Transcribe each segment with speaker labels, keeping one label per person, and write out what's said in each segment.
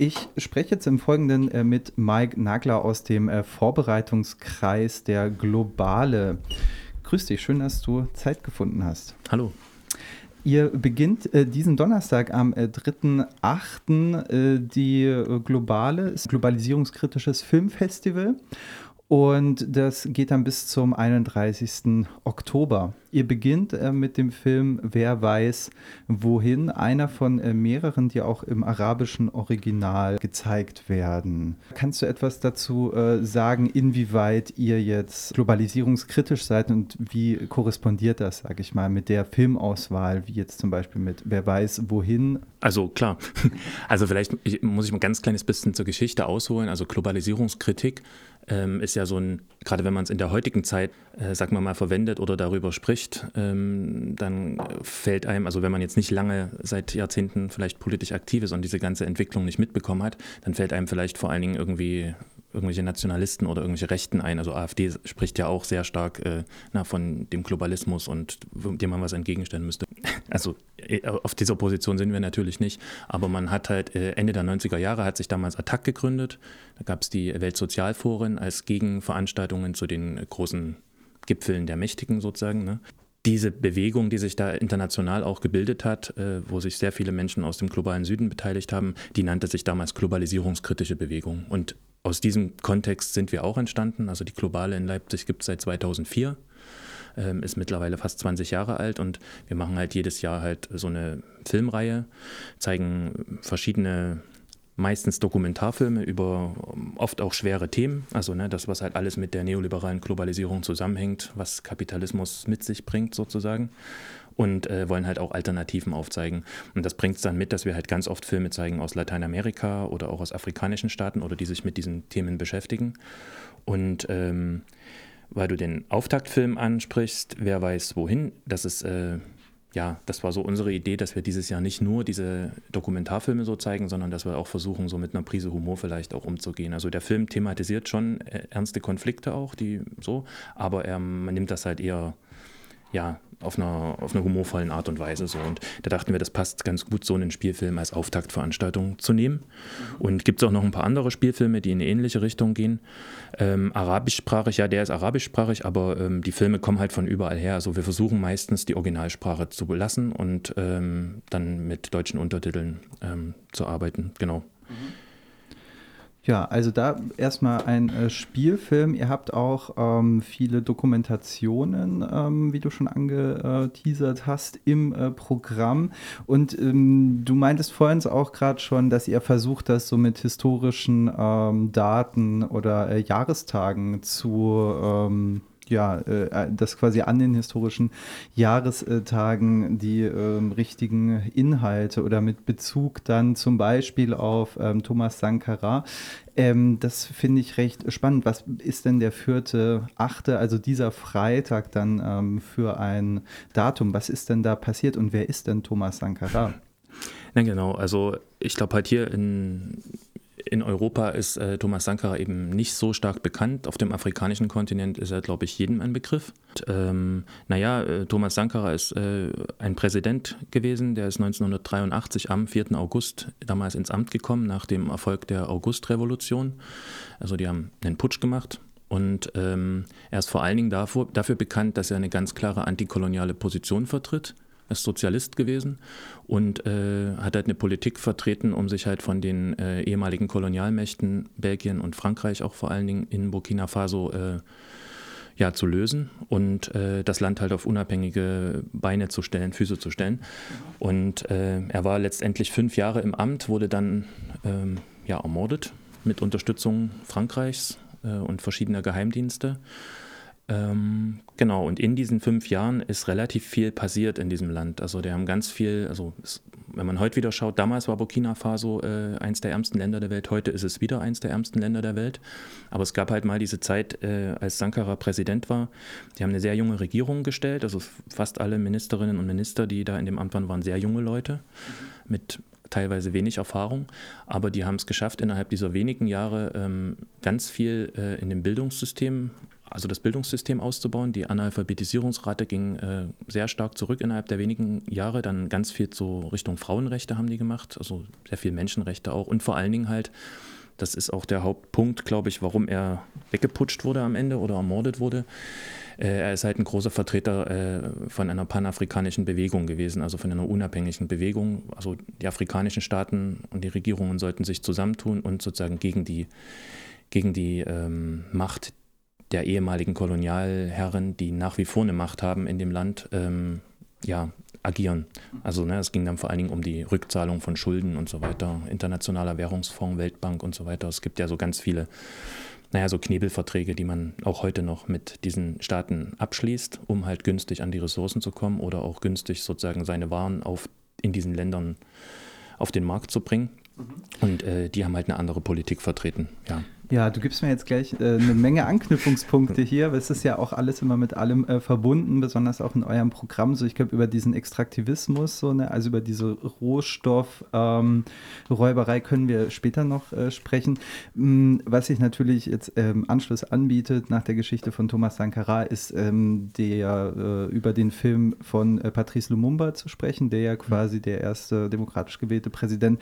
Speaker 1: Ich spreche jetzt im Folgenden äh, mit Mike Nagler aus dem äh, Vorbereitungskreis der Globale. Grüß dich, schön, dass du Zeit gefunden hast.
Speaker 2: Hallo.
Speaker 1: Ihr beginnt äh, diesen Donnerstag am äh, 3.8. Äh, die äh, Globale, globalisierungskritisches Filmfestival. Und das geht dann bis zum 31. Oktober. Ihr beginnt äh, mit dem Film Wer weiß wohin, einer von äh, mehreren, die auch im arabischen Original gezeigt werden. Kannst du etwas dazu äh, sagen, inwieweit ihr jetzt globalisierungskritisch seid und wie korrespondiert das, sage ich mal, mit der Filmauswahl, wie jetzt zum Beispiel mit Wer weiß wohin?
Speaker 2: Also klar, also vielleicht muss ich mal ein ganz kleines bisschen zur Geschichte ausholen. Also Globalisierungskritik ähm, ist ja so ein, gerade wenn man es in der heutigen Zeit, äh, sagen wir mal, verwendet oder darüber spricht, ähm, dann fällt einem, also wenn man jetzt nicht lange seit Jahrzehnten vielleicht politisch aktiv ist und diese ganze Entwicklung nicht mitbekommen hat, dann fällt einem vielleicht vor allen Dingen irgendwie irgendwelche Nationalisten oder irgendwelche Rechten ein. Also AfD spricht ja auch sehr stark äh, na, von dem Globalismus und dem man was entgegenstellen müsste. Also äh, auf dieser Position sind wir natürlich nicht, aber man hat halt äh, Ende der 90er Jahre hat sich damals Attac gegründet. Da gab es die Weltsozialforen als Gegenveranstaltungen zu den großen Gipfeln der Mächtigen sozusagen. Ne? diese Bewegung, die sich da international auch gebildet hat, äh, wo sich sehr viele Menschen aus dem globalen Süden beteiligt haben, die nannte sich damals globalisierungskritische Bewegung. Und aus diesem Kontext sind wir auch entstanden. Also die Globale in Leipzig gibt es seit 2004, ähm, ist mittlerweile fast 20 Jahre alt und wir machen halt jedes Jahr halt so eine Filmreihe, zeigen verschiedene meistens Dokumentarfilme über ähm, oft auch schwere Themen, also ne, das, was halt alles mit der neoliberalen Globalisierung zusammenhängt, was Kapitalismus mit sich bringt sozusagen und äh, wollen halt auch Alternativen aufzeigen. Und das bringt es dann mit, dass wir halt ganz oft Filme zeigen aus Lateinamerika oder auch aus afrikanischen Staaten oder die sich mit diesen Themen beschäftigen. Und ähm, weil du den Auftaktfilm ansprichst, wer weiß wohin, das ist äh, ja, das war so unsere Idee, dass wir dieses Jahr nicht nur diese Dokumentarfilme so zeigen, sondern dass wir auch versuchen, so mit einer Prise Humor vielleicht auch umzugehen. Also der Film thematisiert schon äh, ernste Konflikte auch, die so, aber er, man nimmt das halt eher ja, auf einer, auf einer humorvollen Art und Weise so. Und da dachten wir, das passt ganz gut, so einen Spielfilm als Auftaktveranstaltung zu nehmen. Und gibt es auch noch ein paar andere Spielfilme, die in eine ähnliche Richtung gehen. Ähm, arabischsprachig, ja, der ist arabischsprachig, aber ähm, die Filme kommen halt von überall her. Also wir versuchen meistens die Originalsprache zu belassen und ähm, dann mit deutschen Untertiteln ähm, zu arbeiten. Genau. Mhm.
Speaker 1: Ja, also da erstmal ein äh, Spielfilm. Ihr habt auch ähm, viele Dokumentationen, ähm, wie du schon angeteasert hast, im äh, Programm. Und ähm, du meintest vorhin auch gerade schon, dass ihr versucht, das so mit historischen ähm, Daten oder äh, Jahrestagen zu ähm, ja, äh, dass quasi an den historischen Jahrestagen die ähm, richtigen Inhalte oder mit Bezug dann zum Beispiel auf ähm, Thomas Sankara. Ähm, das finde ich recht spannend. Was ist denn der vierte, achte, also dieser Freitag dann ähm, für ein Datum? Was ist denn da passiert und wer ist denn Thomas Sankara?
Speaker 2: Na genau, also ich glaube halt hier in in Europa ist äh, Thomas Sankara eben nicht so stark bekannt. Auf dem afrikanischen Kontinent ist er, glaube ich, jedem ein Begriff. Und, ähm, naja, äh, Thomas Sankara ist äh, ein Präsident gewesen, der ist 1983 am 4. August damals ins Amt gekommen, nach dem Erfolg der Augustrevolution. Also die haben einen Putsch gemacht. Und ähm, er ist vor allen Dingen dafür, dafür bekannt, dass er eine ganz klare antikoloniale Position vertritt ist Sozialist gewesen und äh, hat halt eine Politik vertreten, um sich halt von den äh, ehemaligen Kolonialmächten Belgien und Frankreich auch vor allen Dingen in Burkina Faso äh, ja, zu lösen und äh, das Land halt auf unabhängige Beine zu stellen, Füße zu stellen. Und äh, er war letztendlich fünf Jahre im Amt, wurde dann ähm, ja, ermordet mit Unterstützung Frankreichs äh, und verschiedener Geheimdienste. Ähm, genau, und in diesen fünf Jahren ist relativ viel passiert in diesem Land. Also die haben ganz viel, also es, wenn man heute wieder schaut, damals war Burkina Faso äh, eins der ärmsten Länder der Welt, heute ist es wieder eins der ärmsten Länder der Welt. Aber es gab halt mal diese Zeit, äh, als Sankara Präsident war, die haben eine sehr junge Regierung gestellt, also fast alle Ministerinnen und Minister, die da in dem Amt waren, waren sehr junge Leute mit teilweise wenig Erfahrung, aber die haben es geschafft, innerhalb dieser wenigen Jahre ähm, ganz viel äh, in dem Bildungssystem also das Bildungssystem auszubauen. Die Analphabetisierungsrate ging äh, sehr stark zurück innerhalb der wenigen Jahre. Dann ganz viel so Richtung Frauenrechte haben die gemacht, also sehr viel Menschenrechte auch und vor allen Dingen halt das ist auch der Hauptpunkt, glaube ich, warum er weggeputscht wurde am Ende oder ermordet wurde. Äh, er ist halt ein großer Vertreter äh, von einer panafrikanischen Bewegung gewesen, also von einer unabhängigen Bewegung. Also die afrikanischen Staaten und die Regierungen sollten sich zusammentun und sozusagen gegen die, gegen die ähm, Macht der ehemaligen Kolonialherren, die nach wie vor eine Macht haben in dem Land, ähm, ja, agieren. Also ne, es ging dann vor allen Dingen um die Rückzahlung von Schulden und so weiter, internationaler Währungsfonds, Weltbank und so weiter. Es gibt ja so ganz viele, naja, so Knebelverträge, die man auch heute noch mit diesen Staaten abschließt, um halt günstig an die Ressourcen zu kommen oder auch günstig sozusagen seine Waren auf, in diesen Ländern auf den Markt zu bringen. Mhm. Und äh, die haben halt eine andere Politik vertreten, ja.
Speaker 1: Ja, du gibst mir jetzt gleich äh, eine Menge Anknüpfungspunkte hier. Es ist ja auch alles immer mit allem äh, verbunden, besonders auch in eurem Programm. So, ich glaube, über diesen Extraktivismus, so, ne, also über diese Rohstoffräuberei ähm, können wir später noch äh, sprechen. Mhm, was sich natürlich jetzt ähm, Anschluss anbietet nach der Geschichte von Thomas Sankara, ist ähm, der äh, über den Film von äh, Patrice Lumumba zu sprechen, der ja quasi der erste demokratisch gewählte Präsident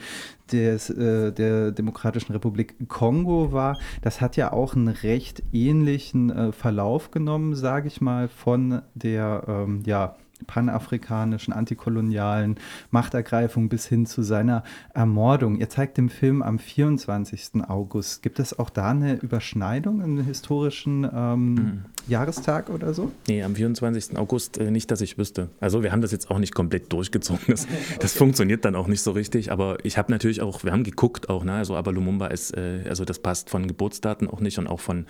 Speaker 1: des, äh, der Demokratischen Republik Kongo war. Das hat ja auch einen recht ähnlichen äh, Verlauf genommen, sage ich mal, von der ähm, ja, panafrikanischen, antikolonialen Machtergreifung bis hin zu seiner Ermordung. Ihr zeigt im Film am 24. August. Gibt es auch da eine Überschneidung im historischen ähm, mhm. Jahrestag oder so?
Speaker 2: Nee, am 24. August äh, nicht, dass ich wüsste. Also wir haben das jetzt auch nicht komplett durchgezogen. Das, das funktioniert dann auch nicht so richtig. Aber ich habe natürlich auch, wir haben geguckt auch, ne? also aber Lumumba ist, äh, also das passt von Geburtsdaten auch nicht und auch von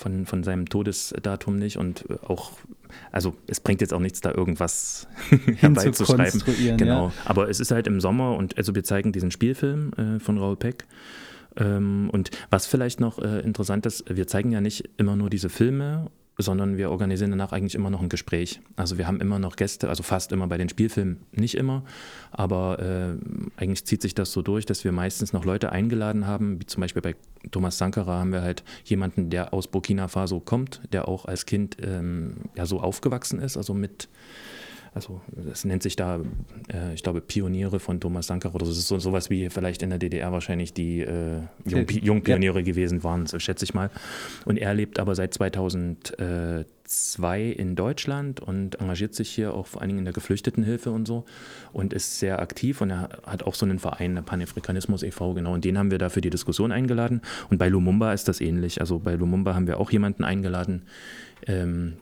Speaker 2: von, von seinem Todesdatum nicht und äh, auch, also es bringt jetzt auch nichts, da irgendwas herbeizuschreiben. Genau. Ja. Aber es ist halt im Sommer und also wir zeigen diesen Spielfilm äh, von Raoul Peck. Ähm, und was vielleicht noch äh, interessant ist, wir zeigen ja nicht immer nur diese Filme sondern wir organisieren danach eigentlich immer noch ein Gespräch. Also wir haben immer noch Gäste, also fast immer bei den Spielfilmen, nicht immer, aber äh, eigentlich zieht sich das so durch, dass wir meistens noch Leute eingeladen haben, wie zum Beispiel bei Thomas Sankara haben wir halt jemanden, der aus Burkina Faso kommt, der auch als Kind ähm, ja so aufgewachsen ist, also mit also das nennt sich da, äh, ich glaube, Pioniere von Thomas Sankara oder das ist so, sowas wie vielleicht in der DDR wahrscheinlich die äh, Jung, Jungpioniere ja. gewesen waren, so schätze ich mal. Und er lebt aber seit 2002 in Deutschland und engagiert sich hier auch vor allen Dingen in der Geflüchtetenhilfe und so und ist sehr aktiv und er hat auch so einen Verein, der Panafrikanismus e.V., genau, und den haben wir da für die Diskussion eingeladen. Und bei Lumumba ist das ähnlich. Also bei Lumumba haben wir auch jemanden eingeladen, ähm,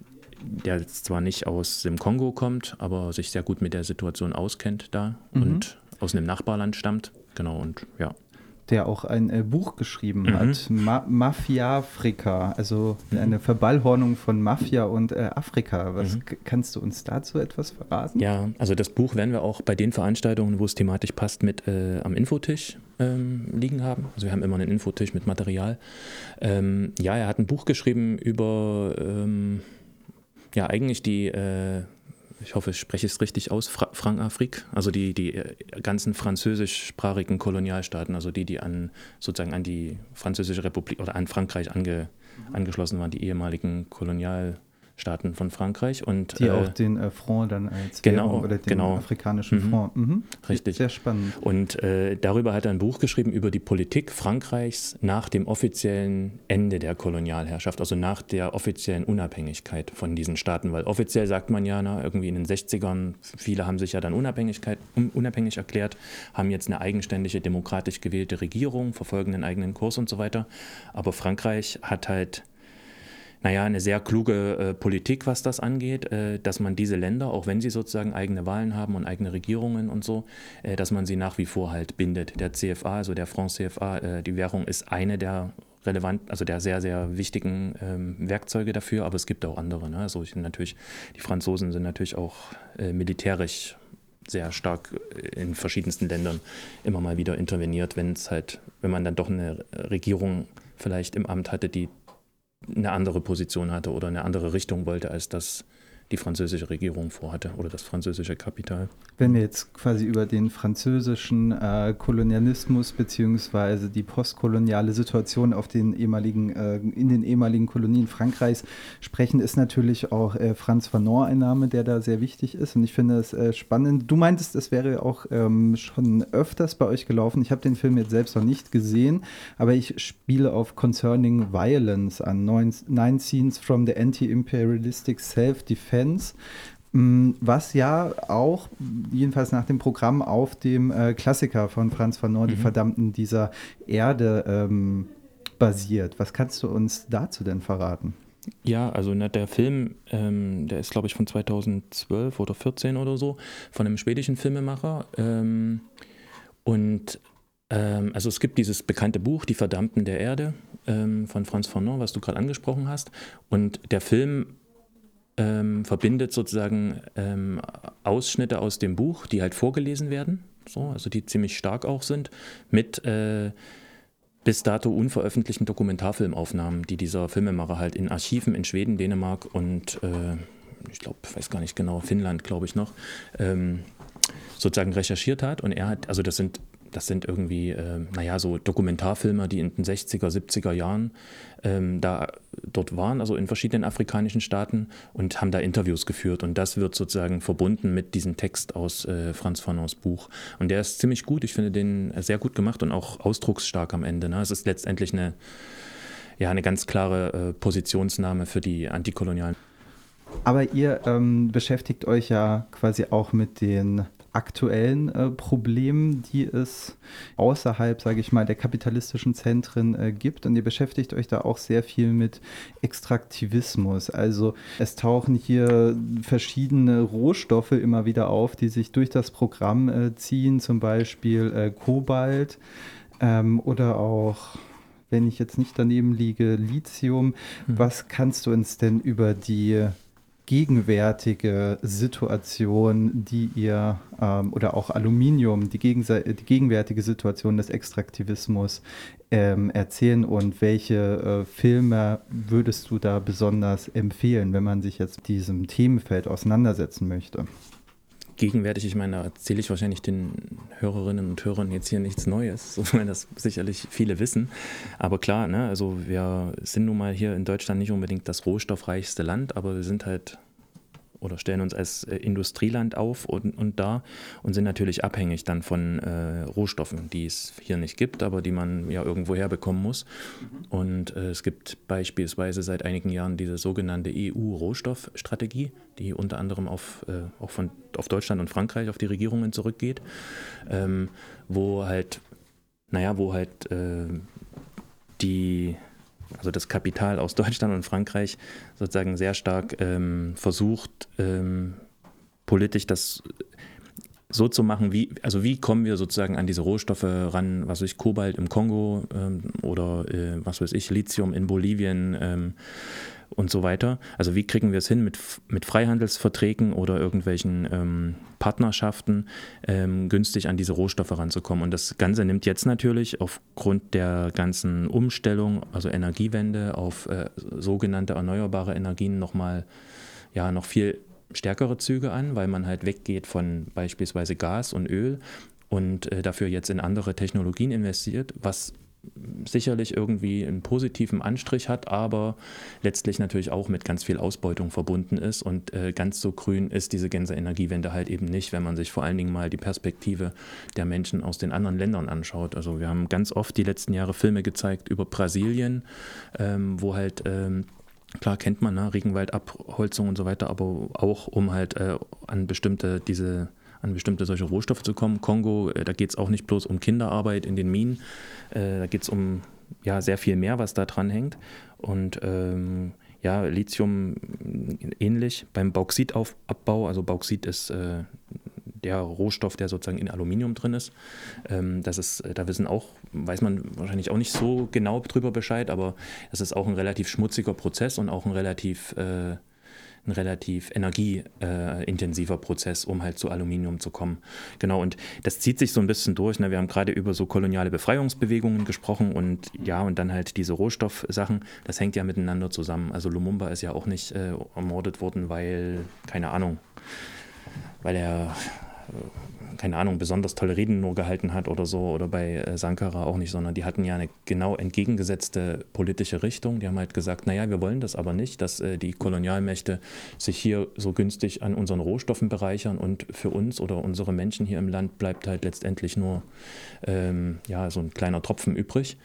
Speaker 2: der jetzt zwar nicht aus dem Kongo kommt, aber sich sehr gut mit der Situation auskennt da mhm. und aus einem Nachbarland stammt. Genau, und ja.
Speaker 1: Der auch ein äh, Buch geschrieben mhm. hat, Ma Mafia Afrika, also mhm. eine Verballhornung von Mafia und äh, Afrika. Was mhm. kannst du uns dazu etwas verraten?
Speaker 2: Ja, also das Buch werden wir auch bei den Veranstaltungen, wo es thematisch passt, mit äh, am Infotisch ähm, liegen haben. Also wir haben immer einen Infotisch mit Material. Ähm, ja, er hat ein Buch geschrieben über ähm, ja eigentlich die, äh, ich hoffe, ich spreche es richtig aus, Fra Frankafrik, also die, die äh, ganzen französischsprachigen Kolonialstaaten, also die, die an sozusagen an die Französische Republik oder an Frankreich ange, angeschlossen waren, die ehemaligen Kolonialstaaten. Staaten von Frankreich. Und,
Speaker 1: die äh, auch den äh, Front dann als
Speaker 2: genau, Währung oder
Speaker 1: den
Speaker 2: genau.
Speaker 1: afrikanischen mhm. Front. Mhm.
Speaker 2: Richtig.
Speaker 1: Sehr spannend.
Speaker 2: Und äh, darüber hat er ein Buch geschrieben über die Politik Frankreichs nach dem offiziellen Ende der Kolonialherrschaft, also nach der offiziellen Unabhängigkeit von diesen Staaten. Weil offiziell sagt man ja, na, irgendwie in den 60ern, viele haben sich ja dann Unabhängigkeit, unabhängig erklärt, haben jetzt eine eigenständige, demokratisch gewählte Regierung, verfolgen einen eigenen Kurs und so weiter. Aber Frankreich hat halt naja, eine sehr kluge äh, Politik, was das angeht, äh, dass man diese Länder, auch wenn sie sozusagen eigene Wahlen haben und eigene Regierungen und so, äh, dass man sie nach wie vor halt bindet. Der CFA, also der Franc CFA, äh, die Währung ist eine der relevant, also der sehr, sehr wichtigen ähm, Werkzeuge dafür, aber es gibt auch andere. Ne? Also ich, natürlich, die Franzosen sind natürlich auch äh, militärisch sehr stark äh, in verschiedensten Ländern immer mal wieder interveniert, wenn es halt, wenn man dann doch eine Regierung vielleicht im Amt hatte, die eine andere Position hatte oder eine andere Richtung wollte als das die französische Regierung vorhatte oder das französische Kapital.
Speaker 1: Wenn wir jetzt quasi über den französischen äh, Kolonialismus beziehungsweise die postkoloniale Situation auf den ehemaligen, äh, in den ehemaligen Kolonien Frankreichs sprechen, ist natürlich auch äh, Franz Fanon ein Name, der da sehr wichtig ist. Und ich finde es äh, spannend. Du meintest, es wäre auch ähm, schon öfters bei euch gelaufen. Ich habe den Film jetzt selbst noch nicht gesehen, aber ich spiele auf Concerning Violence an. Nine Scenes from the Anti-Imperialistic Self-Defense mm, was ja auch, jedenfalls nach dem Programm, auf dem äh, Klassiker von Franz Fanon, mhm. Die Verdammten dieser Erde, ähm, basiert. Was kannst du uns dazu denn verraten?
Speaker 2: Ja, also ne, der Film, ähm, der ist glaube ich von 2012 oder 14 oder so, von einem schwedischen Filmemacher. Ähm, und ähm, also es gibt dieses bekannte Buch, Die Verdammten der Erde ähm, von Franz Fanon, was du gerade angesprochen hast. Und der Film ähm, verbindet sozusagen ähm, Ausschnitte aus dem Buch, die halt vorgelesen werden, so, also die ziemlich stark auch sind, mit äh, bis dato unveröffentlichten Dokumentarfilmaufnahmen, die dieser Filmemacher halt in Archiven in Schweden, Dänemark und äh, ich glaube, weiß gar nicht genau, Finnland, glaube ich noch, ähm, sozusagen recherchiert hat. Und er hat, also das sind das sind irgendwie, äh, naja, so Dokumentarfilmer, die in den 60er, 70er Jahren ähm, da dort waren, also in verschiedenen afrikanischen Staaten und haben da Interviews geführt. Und das wird sozusagen verbunden mit diesem Text aus äh, Franz Fanons Buch. Und der ist ziemlich gut. Ich finde den sehr gut gemacht und auch ausdrucksstark am Ende. Ne? Es ist letztendlich eine, ja, eine ganz klare äh, Positionsnahme für die Antikolonialen.
Speaker 1: Aber ihr ähm, beschäftigt euch ja quasi auch mit den aktuellen äh, Problemen, die es außerhalb, sage ich mal, der kapitalistischen Zentren äh, gibt. Und ihr beschäftigt euch da auch sehr viel mit Extraktivismus. Also es tauchen hier verschiedene Rohstoffe immer wieder auf, die sich durch das Programm äh, ziehen, zum Beispiel äh, Kobalt ähm, oder auch wenn ich jetzt nicht daneben liege, Lithium. Hm. Was kannst du uns denn über die gegenwärtige Situation, die ihr ähm, oder auch Aluminium, die, die, gegenwärtige Situation des Extraktivismus ähm, erzählen und welche äh, Filme würdest du da besonders empfehlen, wenn man sich jetzt diesem Themenfeld auseinandersetzen möchte?
Speaker 2: Gegenwärtig, ich meine, da erzähle ich wahrscheinlich den Hörerinnen und Hörern jetzt hier nichts Neues, so weil das sicherlich viele wissen. Aber klar, ne, also wir sind nun mal hier in Deutschland nicht unbedingt das rohstoffreichste Land, aber wir sind halt oder stellen uns als äh, Industrieland auf und, und da und sind natürlich abhängig dann von äh, Rohstoffen, die es hier nicht gibt, aber die man ja irgendwo herbekommen muss. Und äh, es gibt beispielsweise seit einigen Jahren diese sogenannte EU-Rohstoffstrategie, die unter anderem auf, äh, auch von, auf Deutschland und Frankreich, auf die Regierungen zurückgeht, ähm, wo halt, naja, wo halt äh, die also das Kapital aus Deutschland und Frankreich sozusagen sehr stark ähm, versucht, ähm, politisch das so zu machen, wie, also wie kommen wir sozusagen an diese Rohstoffe ran, was weiß ich, Kobalt im Kongo ähm, oder äh, was weiß ich, Lithium in Bolivien, ähm, und so weiter. Also wie kriegen wir es hin mit, mit Freihandelsverträgen oder irgendwelchen ähm, Partnerschaften ähm, günstig an diese Rohstoffe ranzukommen. Und das Ganze nimmt jetzt natürlich aufgrund der ganzen Umstellung, also Energiewende auf äh, sogenannte erneuerbare Energien nochmal ja, noch viel stärkere Züge an, weil man halt weggeht von beispielsweise Gas und Öl und äh, dafür jetzt in andere Technologien investiert, was sicherlich irgendwie einen positiven Anstrich hat, aber letztlich natürlich auch mit ganz viel Ausbeutung verbunden ist. Und äh, ganz so grün ist diese Gänse-Energiewende halt eben nicht, wenn man sich vor allen Dingen mal die Perspektive der Menschen aus den anderen Ländern anschaut. Also wir haben ganz oft die letzten Jahre Filme gezeigt über Brasilien, ähm, wo halt ähm, Klar kennt man ne, Regenwaldabholzung und so weiter, aber auch um halt äh, an bestimmte diese an bestimmte solche Rohstoffe zu kommen. Kongo, äh, da geht es auch nicht bloß um Kinderarbeit in den Minen, äh, da geht es um ja, sehr viel mehr, was da dran hängt. Und ähm, ja, Lithium ähnlich beim Bauxitabbau. Also Bauxit ist äh, der Rohstoff, der sozusagen in Aluminium drin ist. Ähm, das ist, da wissen auch, weiß man wahrscheinlich auch nicht so genau drüber Bescheid, aber es ist auch ein relativ schmutziger Prozess und auch ein relativ äh, ein relativ energieintensiver äh, Prozess, um halt zu Aluminium zu kommen. Genau, und das zieht sich so ein bisschen durch. Ne? Wir haben gerade über so koloniale Befreiungsbewegungen gesprochen und ja, und dann halt diese Rohstoffsachen, das hängt ja miteinander zusammen. Also Lumumba ist ja auch nicht äh, ermordet worden, weil, keine Ahnung, weil er keine Ahnung, besonders tolle Reden nur gehalten hat oder so, oder bei äh, Sankara auch nicht, sondern die hatten ja eine genau entgegengesetzte politische Richtung. Die haben halt gesagt, naja, wir wollen das aber nicht, dass äh, die Kolonialmächte sich hier so günstig an unseren Rohstoffen bereichern und für uns oder unsere Menschen hier im Land bleibt halt letztendlich nur ähm, ja, so ein kleiner Tropfen übrig,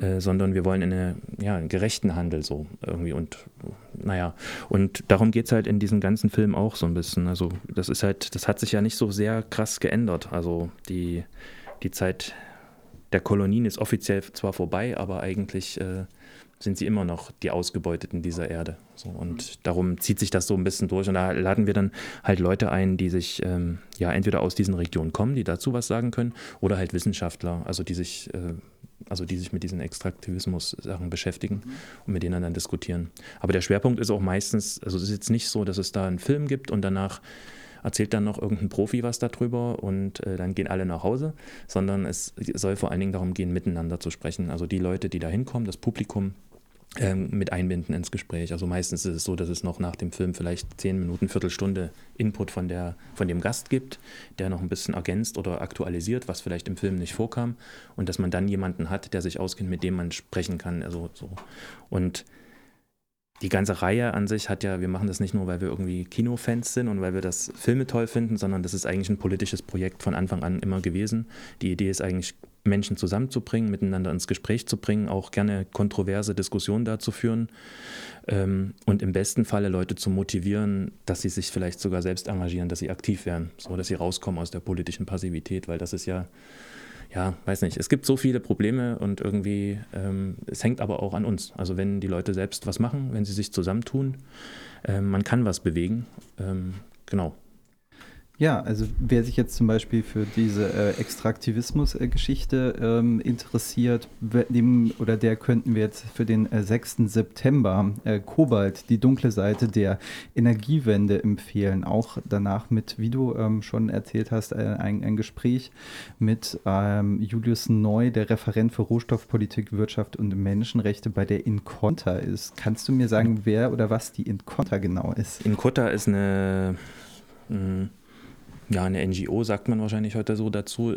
Speaker 2: äh, sondern wir wollen eine, ja, einen gerechten Handel so irgendwie und naja, und darum geht es halt in diesem ganzen Film auch so ein bisschen. Also das ist halt, das hat sich ja nicht so sehr krass geändert. Also die, die Zeit der Kolonien ist offiziell zwar vorbei, aber eigentlich äh, sind sie immer noch die Ausgebeuteten dieser Erde. So, und darum zieht sich das so ein bisschen durch. Und da laden wir dann halt Leute ein, die sich ähm, ja entweder aus diesen Regionen kommen, die dazu was sagen können, oder halt Wissenschaftler, also die sich äh, also die sich mit diesen Extraktivismus-Sachen beschäftigen mhm. und mit denen dann diskutieren. Aber der Schwerpunkt ist auch meistens, also es ist jetzt nicht so, dass es da einen Film gibt und danach erzählt dann noch irgendein Profi was darüber und äh, dann gehen alle nach Hause, sondern es soll vor allen Dingen darum gehen, miteinander zu sprechen. Also die Leute, die da hinkommen, das Publikum, ähm, mit einbinden ins Gespräch. Also meistens ist es so, dass es noch nach dem Film vielleicht zehn Minuten, Viertelstunde Input von, der, von dem Gast gibt, der noch ein bisschen ergänzt oder aktualisiert, was vielleicht im Film nicht vorkam. Und dass man dann jemanden hat, der sich auskennt, mit dem man sprechen kann. Also so. Und die ganze Reihe an sich hat ja, wir machen das nicht nur, weil wir irgendwie Kinofans sind und weil wir das Filme toll finden, sondern das ist eigentlich ein politisches Projekt von Anfang an immer gewesen. Die Idee ist eigentlich, Menschen zusammenzubringen, miteinander ins Gespräch zu bringen, auch gerne kontroverse Diskussionen dazu führen ähm, und im besten Falle Leute zu motivieren, dass sie sich vielleicht sogar selbst engagieren, dass sie aktiv werden, so dass sie rauskommen aus der politischen Passivität, weil das ist ja ja, weiß nicht, es gibt so viele Probleme und irgendwie, ähm, es hängt aber auch an uns. Also wenn die Leute selbst was machen, wenn sie sich zusammentun, äh, man kann was bewegen. Ähm, genau.
Speaker 1: Ja, also wer sich jetzt zum Beispiel für diese äh, Extraktivismus-Geschichte ähm, interessiert, dem oder der könnten wir jetzt für den äh, 6. September äh, Kobalt, die dunkle Seite der Energiewende empfehlen. Auch danach mit, wie du ähm, schon erzählt hast, äh, ein, ein, Gespräch mit ähm, Julius Neu, der Referent für Rohstoffpolitik, Wirtschaft und Menschenrechte bei der Inconta ist. Kannst du mir sagen, wer oder was die Inconta genau ist?
Speaker 2: Inconta ist eine mh, hm, ja, eine NGO, sagt man wahrscheinlich heute so dazu,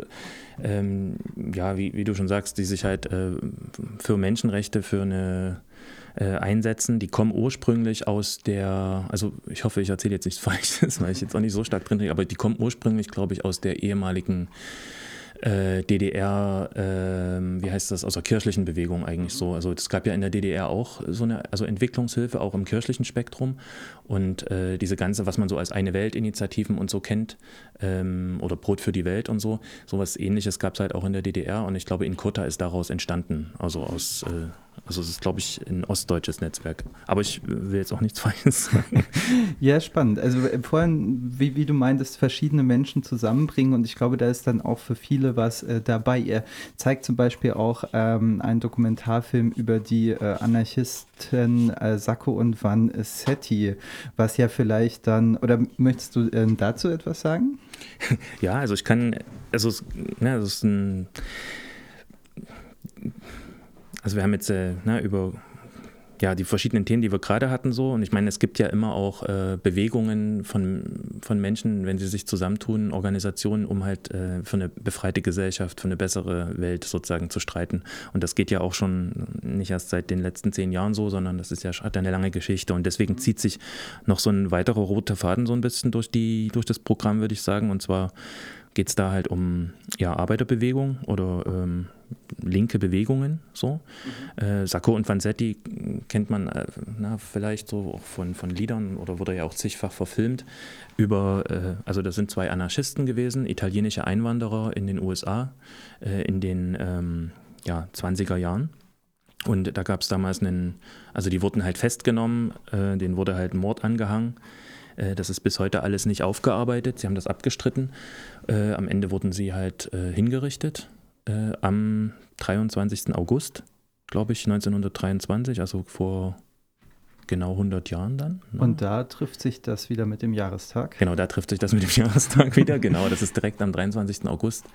Speaker 2: ähm, ja, wie, wie, du schon sagst, die sich halt äh, für Menschenrechte, für eine äh, einsetzen. Die kommen ursprünglich aus der, also ich hoffe, ich erzähle jetzt nichts Falsches, weil ich jetzt auch nicht so stark drin bin, aber die kommen ursprünglich, glaube ich, aus der ehemaligen äh, DDR, äh, wie heißt das, aus der kirchlichen Bewegung eigentlich so. Also es gab ja in der DDR auch so eine, also Entwicklungshilfe, auch im kirchlichen Spektrum. Und äh, diese ganze, was man so als eine Welt-Initiativen und so kennt, ähm, oder Brot für die Welt und so, sowas ähnliches gab es halt auch in der DDR. Und ich glaube, in Kota ist daraus entstanden. Also aus äh, also es ist, glaube ich, ein ostdeutsches Netzwerk. Aber ich will jetzt auch nichts Falsches sagen.
Speaker 1: ja, spannend. Also äh, vorhin, wie, wie, du meintest, verschiedene Menschen zusammenbringen und ich glaube, da ist dann auch für viele was äh, dabei. Er zeigt zum Beispiel auch ähm, einen Dokumentarfilm über die äh, Anarchisten äh, Sacco und Van Setti, was ja vielleicht dann, oder möchtest du äh, dazu etwas sagen?
Speaker 2: Ja, also ich kann, also es, ja, es ist ein also wir haben jetzt äh, ne, über ja, die verschiedenen Themen, die wir gerade hatten, so. Und ich meine, es gibt ja immer auch äh, Bewegungen von, von Menschen, wenn sie sich zusammentun, Organisationen, um halt äh, für eine befreite Gesellschaft, für eine bessere Welt sozusagen zu streiten. Und das geht ja auch schon nicht erst seit den letzten zehn Jahren so, sondern das ist ja hat eine lange Geschichte. Und deswegen zieht sich noch so ein weiterer roter Faden so ein bisschen durch, die, durch das Programm, würde ich sagen. Und zwar geht es da halt um ja, Arbeiterbewegung oder ähm, linke Bewegungen. So. Mhm. Äh, Sacco und Vanzetti kennt man äh, na, vielleicht so auch von, von Liedern oder wurde ja auch zigfach verfilmt. Über, äh, also das sind zwei Anarchisten gewesen, italienische Einwanderer in den USA äh, in den ähm, ja, 20er Jahren. Und da gab es damals einen, also die wurden halt festgenommen, äh, denen wurde halt Mord angehangen. Äh, das ist bis heute alles nicht aufgearbeitet. Sie haben das abgestritten. Äh, am Ende wurden sie halt äh, hingerichtet am 23. August, glaube ich, 1923, also vor genau 100 Jahren dann.
Speaker 1: Ne? Und da trifft sich das wieder mit dem Jahrestag?
Speaker 2: Genau, da trifft sich das mit dem Jahrestag wieder. Genau, das ist direkt am 23. August.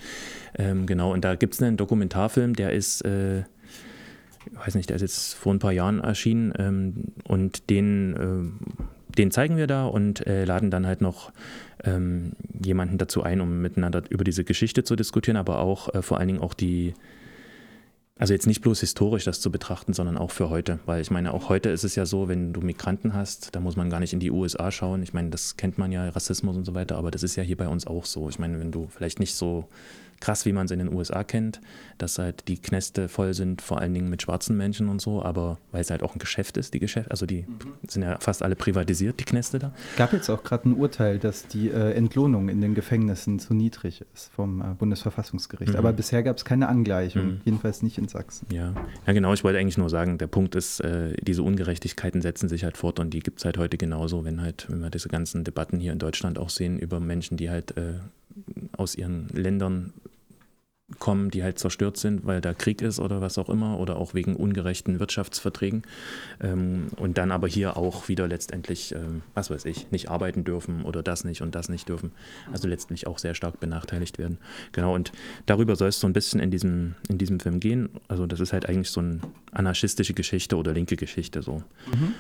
Speaker 2: Ähm, genau, und da gibt es einen Dokumentarfilm, der ist, äh, ich weiß nicht, der ist jetzt vor ein paar Jahren erschienen ähm, und den, äh, den zeigen wir da und äh, laden dann halt noch ähm, jemanden dazu ein, um miteinander über diese Geschichte zu diskutieren, aber auch äh, vor allen Dingen auch die also jetzt nicht bloß historisch das zu betrachten, sondern auch für heute. Weil ich meine, auch heute ist es ja so, wenn du Migranten hast, da muss man gar nicht in die USA schauen. Ich meine, das kennt man ja, Rassismus und so weiter, aber das ist ja hier bei uns auch so. Ich meine, wenn du vielleicht nicht so krass, wie man es in den USA kennt, dass halt die Knäste voll sind, vor allen Dingen mit schwarzen Menschen und so, aber weil es halt auch ein Geschäft ist, die Geschäfte, also die mhm. sind ja fast alle privatisiert, die Knäste da.
Speaker 1: Gab jetzt auch gerade ein Urteil, dass die äh, Entlohnung in den Gefängnissen zu niedrig ist vom äh, Bundesverfassungsgericht. Mhm. Aber bisher gab es keine Angleichung, mhm. jedenfalls nicht in Sachsen.
Speaker 2: Ja. ja, genau, ich wollte eigentlich nur sagen, der Punkt ist, äh, diese Ungerechtigkeiten setzen sich halt fort und die gibt es halt heute genauso, wenn halt, wenn wir diese ganzen Debatten hier in Deutschland auch sehen über Menschen, die halt äh, aus ihren Ländern kommen, die halt zerstört sind, weil da Krieg ist oder was auch immer oder auch wegen ungerechten Wirtschaftsverträgen ähm, und dann aber hier auch wieder letztendlich, ähm, was weiß ich, nicht arbeiten dürfen oder das nicht und das nicht dürfen. Also letztlich auch sehr stark benachteiligt werden. Genau, und darüber soll es so ein bisschen in diesem, in diesem Film gehen. Also das ist halt eigentlich so eine anarchistische Geschichte oder linke Geschichte so. Mhm.